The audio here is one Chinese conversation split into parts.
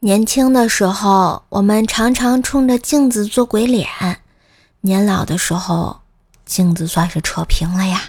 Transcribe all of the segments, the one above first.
年轻的时候，我们常常冲着镜子做鬼脸；年老的时候，镜子算是扯平了呀。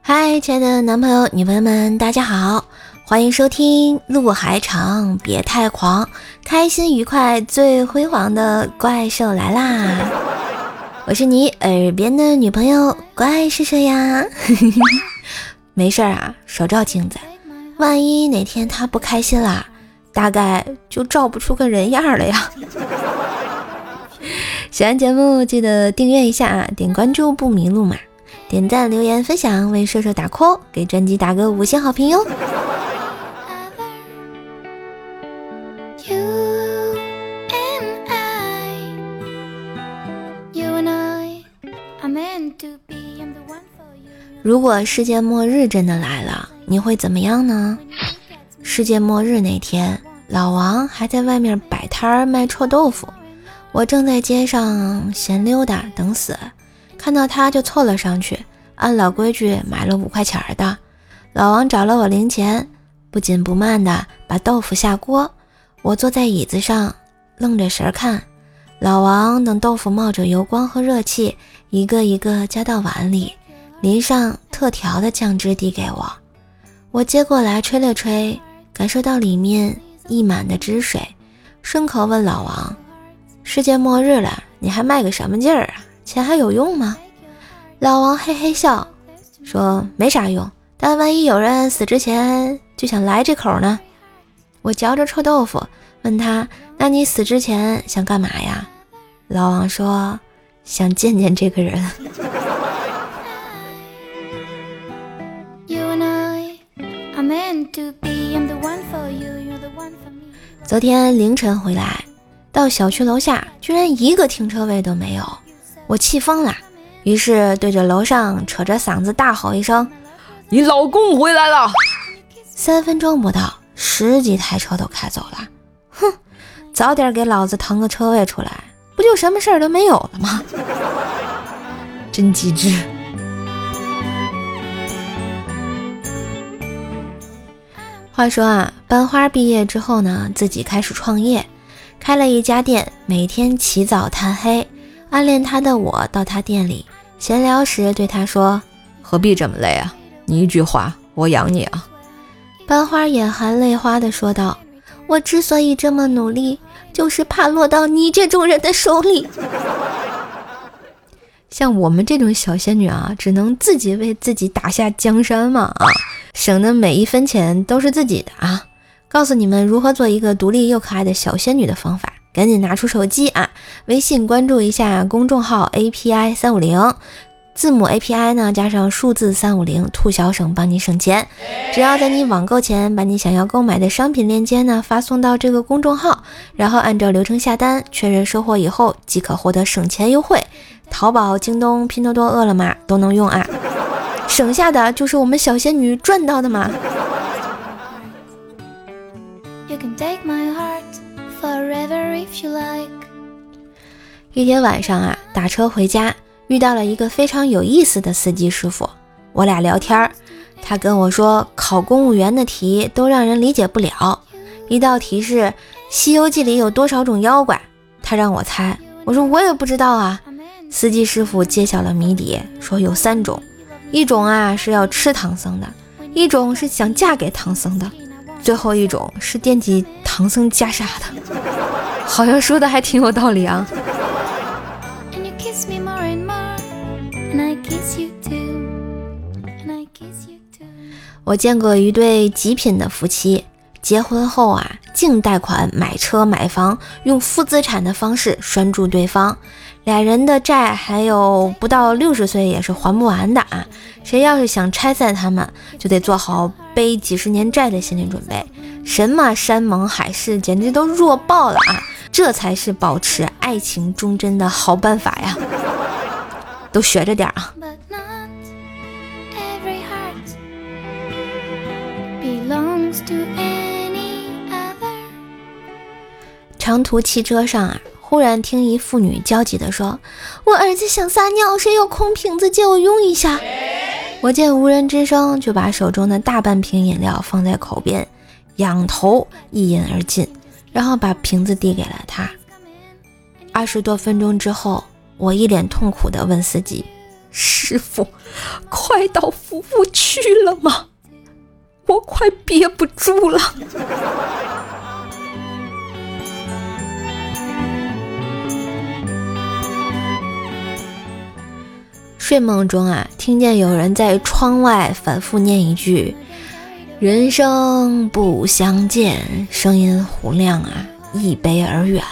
嗨，亲爱的男朋友、女朋友们，大家好，欢迎收听《路还长，别太狂》。开心愉快最辉煌的怪兽来啦！我是你耳边的女朋友怪兽兽呀。没事儿啊，少照镜子，万一哪天他不开心啦，大概就照不出个人样了呀。喜欢节目记得订阅一下啊，点关注不迷路嘛，点赞留言分享为射手打 call，给专辑打个五星好评哟。如果世界末日真的来了，你会怎么样呢？世界末日那天，老王还在外面摆摊儿卖臭豆腐，我正在街上闲溜达等死，看到他就凑了上去，按老规矩买了五块钱的。老王找了我零钱，不紧不慢的把豆腐下锅，我坐在椅子上愣着神看。老王等豆腐冒着油光和热气，一个一个加到碗里，淋上特调的酱汁递给我。我接过来吹了吹，感受到里面溢满的汁水，顺口问老王：“世界末日了，你还卖个什么劲儿啊？钱还有用吗？”老王嘿嘿笑，说：“没啥用，但万一有人死之前就想来这口呢？”我嚼着臭豆腐，问他。那你死之前想干嘛呀？老王说想见见这个人。昨天凌晨回来，到小区楼下居然一个停车位都没有，我气疯了，于是对着楼上扯着嗓子大吼一声：“你老公回来了！”三分钟不到，十几台车都开走了。哼！早点给老子腾个车位出来，不就什么事儿都没有了吗？真机智。话说啊，班花毕业之后呢，自己开始创业，开了一家店，每天起早贪黑。暗恋他的我到他店里闲聊时，对他说：“何必这么累啊？你一句话，我养你啊。”班花眼含泪花的说道：“我之所以这么努力。”就是怕落到你这种人的手里。像我们这种小仙女啊，只能自己为自己打下江山嘛啊，省的每一分钱都是自己的啊。告诉你们如何做一个独立又可爱的小仙女的方法，赶紧拿出手机啊，微信关注一下公众号 API 三五零。字母 API 呢，加上数字三五零，兔小省帮你省钱。只要在你网购前把你想要购买的商品链接呢发送到这个公众号，然后按照流程下单，确认收货以后即可获得省钱优惠。淘宝、京东、拼多多、饿了么都能用啊，省下的就是我们小仙女赚到的嘛。一天晚上啊，打车回家。遇到了一个非常有意思的司机师傅，我俩聊天儿，他跟我说考公务员的题都让人理解不了。一道题是《西游记》里有多少种妖怪，他让我猜，我说我也不知道啊。司机师傅揭晓了谜底，说有三种，一种啊是要吃唐僧的，一种是想嫁给唐僧的，最后一种是惦记唐僧袈裟的。好像说的还挺有道理啊。我见过一对极品的夫妻，结婚后啊，净贷款买车买房，用负资产的方式拴住对方，俩人的债还有不到六十岁也是还不完的啊！谁要是想拆散他们，就得做好背几十年债的心理准备。什么山盟海誓，简直都弱爆了啊！这才是保持爱情忠贞的好办法呀！都学着点啊！长途汽车上啊，忽然听一妇女焦急地说：“我儿子想撒尿，谁有空瓶子借我用一下？”我见无人吱声，就把手中的大半瓶饮料放在口边，仰头一饮而尽，然后把瓶子递给了他。二十多分钟之后，我一脸痛苦地问司机：“师傅，快到服务区了吗？我快憋不住了。”睡梦中啊，听见有人在窗外反复念一句“人生不相见”，声音洪亮啊，一悲而远。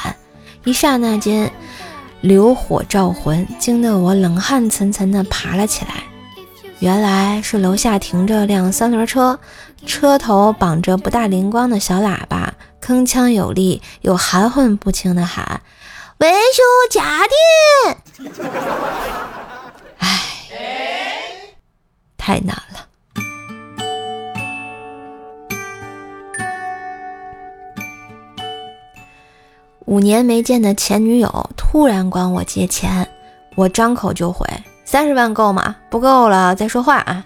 一刹那间，流火照魂，惊得我冷汗涔涔地爬了起来。原来是楼下停着辆三轮车，车头绑着不大灵光的小喇叭，铿锵有力又含混不清地喊：“维修家电。”太难了。五年没见的前女友突然管我借钱，我张口就回：“三十万够吗？不够了再说话啊！”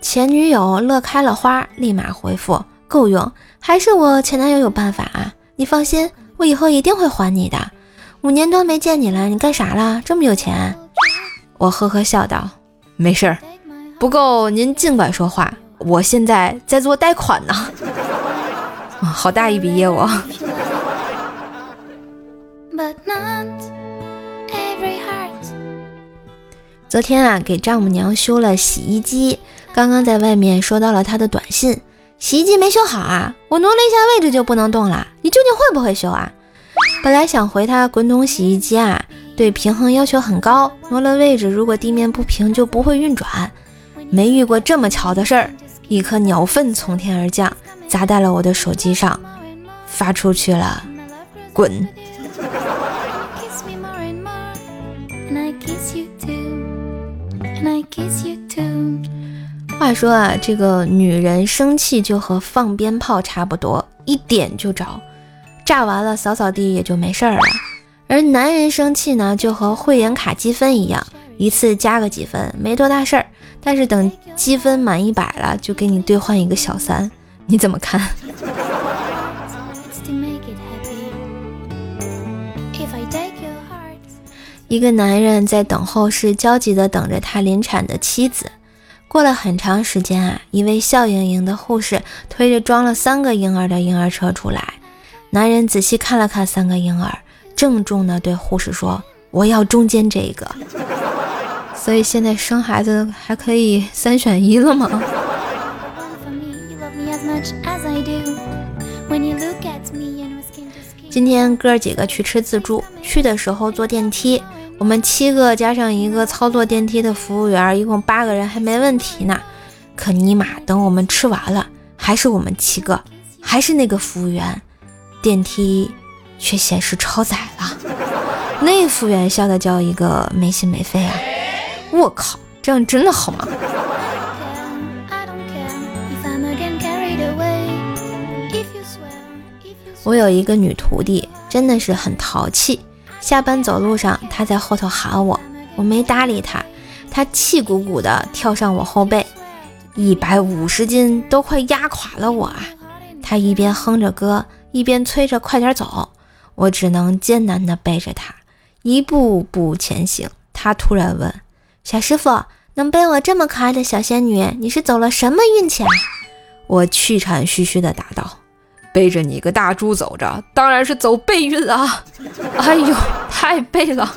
前女友乐开了花，立马回复：“够用，还是我前男友有办法啊！你放心，我以后一定会还你的。五年多没见你了，你干啥了？这么有钱？”我呵呵笑道：“没事儿。”不够，您尽管说话。我现在在做贷款呢，好大一笔业务。昨天啊，给丈母娘修了洗衣机，刚刚在外面收到了她的短信：洗衣机没修好啊，我挪了一下位置就不能动了。你究竟会不会修啊？本来想回她，滚筒洗衣机啊，对平衡要求很高，挪了位置，如果地面不平就不会运转。没遇过这么巧的事儿，一颗鸟粪从天而降，砸在了我的手机上，发出去了，滚！话说啊，这个女人生气就和放鞭炮差不多，一点就着，炸完了扫扫地也就没事儿了。而男人生气呢，就和会员卡积分一样，一次加个几分，没多大事儿。但是等积分满一百了，就给你兑换一个小三，你怎么看？一个男人在等候室焦急地等着他临产的妻子。过了很长时间啊，一位笑盈盈的护士推着装了三个婴儿的婴儿车出来。男人仔细看了看三个婴儿，郑重地对护士说：“我要中间这个。”所以现在生孩子还可以三选一了吗？今天哥几个去吃自助，去的时候坐电梯，我们七个加上一个操作电梯的服务员，一共八个人还没问题呢。可尼玛，等我们吃完了，还是我们七个，还是那个服务员，电梯却显示超载了。那服务员笑的叫一个没心没肺啊！我靠，这样真的好吗？我有一个女徒弟，真的是很淘气。下班走路上，她在后头喊我，我没搭理她，她气鼓鼓的跳上我后背，一百五十斤都快压垮了我啊！她一边哼着歌，一边催着快点走，我只能艰难地背着他一步步前行。他突然问。小师傅，能背我这么可爱的小仙女，你是走了什么运气啊？我气喘吁吁地答道：“背着你个大猪走着，当然是走背运啊！”哎呦，太背了。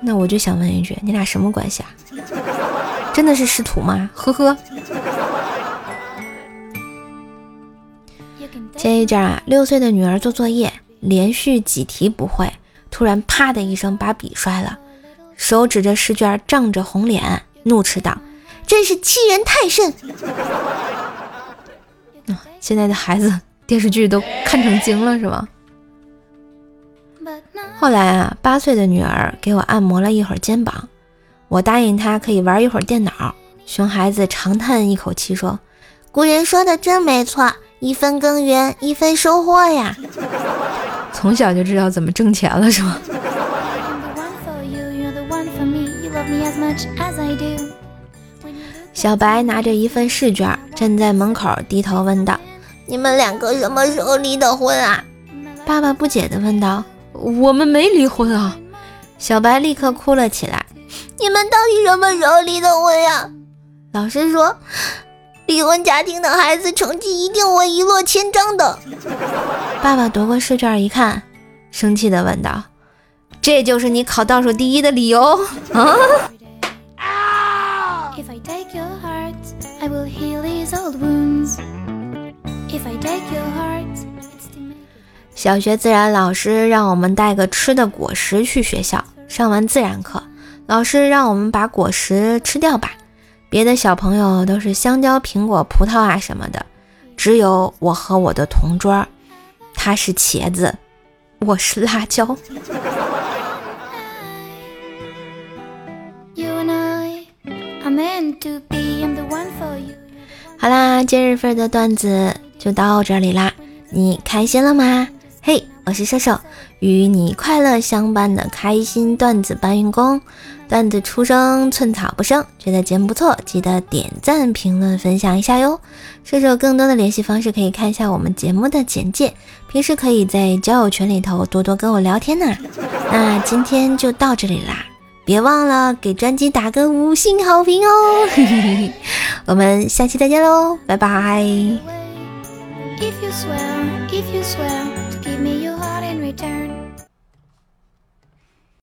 那我就想问一句，你俩什么关系啊？真的是师徒吗？呵呵。前一阵啊，六岁的女儿做作业，连续几题不会，突然啪的一声把笔摔了。手指着试卷，涨着红脸，怒斥道：“真是欺人太甚！”，现在的孩子电视剧都看成精了是吗？后来啊，八岁的女儿给我按摩了一会儿肩膀，我答应她可以玩一会儿电脑。熊孩子长叹一口气说：“古人说的真没错，一分耕耘一分收获呀。”从小就知道怎么挣钱了，是吗？小白拿着一份试卷，站在门口低头问道：“你们两个什么时候离的婚啊？”爸爸不解地问道：“我们没离婚啊！”小白立刻哭了起来：“你们到底什么时候离的婚呀？”老师说：“离婚家庭的孩子成绩一定会一落千丈的。”爸爸夺过试卷一看，生气的问道：“这就是你考倒数第一的理由啊？”小学自然老师让我们带个吃的果实去学校。上完自然课，老师让我们把果实吃掉吧。别的小朋友都是香蕉、苹果、葡萄啊什么的，只有我和我的同桌，他是茄子，我是辣椒。好啦，今日份的段子就到这里啦，你开心了吗？嘿，我是射手，与你快乐相伴的开心段子搬运工。段子出生寸草不生，觉得节目不错，记得点赞、评论、分享一下哟。射手更多的联系方式可以看一下我们节目的简介，平时可以在交友群里头多多跟我聊天呢。那今天就到这里啦，别忘了给专辑打个五星好评哦。我们下期再见喽，拜拜。If you swear, if you swear